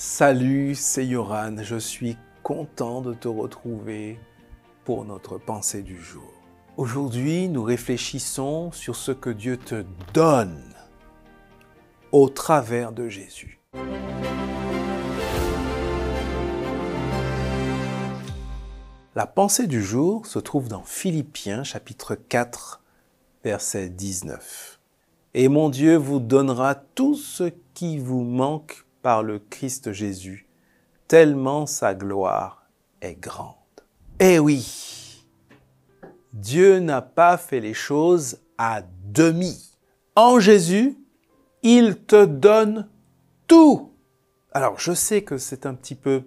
Salut, c'est Yoran, je suis content de te retrouver pour notre pensée du jour. Aujourd'hui, nous réfléchissons sur ce que Dieu te donne au travers de Jésus. La pensée du jour se trouve dans Philippiens chapitre 4 verset 19. Et mon Dieu vous donnera tout ce qui vous manque par le Christ Jésus, tellement sa gloire est grande. Eh oui, Dieu n'a pas fait les choses à demi. En Jésus, il te donne tout. Alors, je sais que c'est un petit peu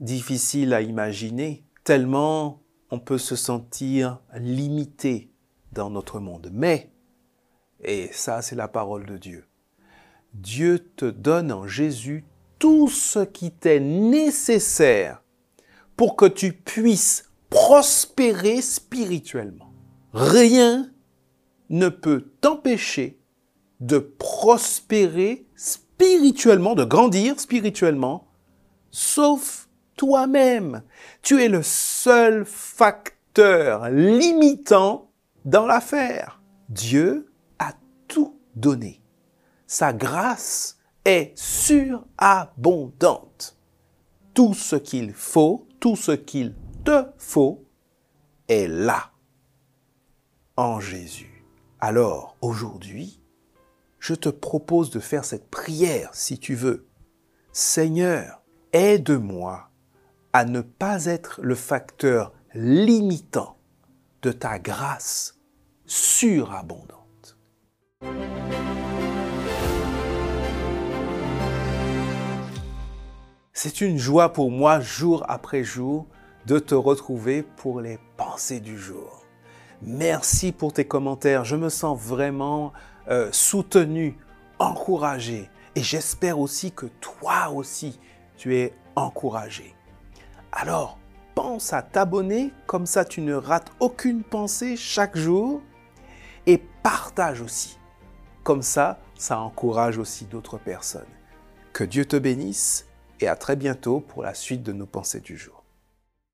difficile à imaginer, tellement on peut se sentir limité dans notre monde. Mais, et ça c'est la parole de Dieu, Dieu te donne en Jésus tout ce qui t'est nécessaire pour que tu puisses prospérer spirituellement. Rien ne peut t'empêcher de prospérer spirituellement, de grandir spirituellement, sauf toi-même. Tu es le seul facteur limitant dans l'affaire. Dieu a tout donné. Sa grâce est surabondante. Tout ce qu'il faut, tout ce qu'il te faut est là, en Jésus. Alors, aujourd'hui, je te propose de faire cette prière si tu veux. Seigneur, aide-moi à ne pas être le facteur limitant de ta grâce surabondante. C'est une joie pour moi, jour après jour, de te retrouver pour les pensées du jour. Merci pour tes commentaires. Je me sens vraiment euh, soutenu, encouragé. Et j'espère aussi que toi aussi, tu es encouragé. Alors, pense à t'abonner, comme ça tu ne rates aucune pensée chaque jour. Et partage aussi. Comme ça, ça encourage aussi d'autres personnes. Que Dieu te bénisse et à très bientôt pour la suite de nos pensées du jour.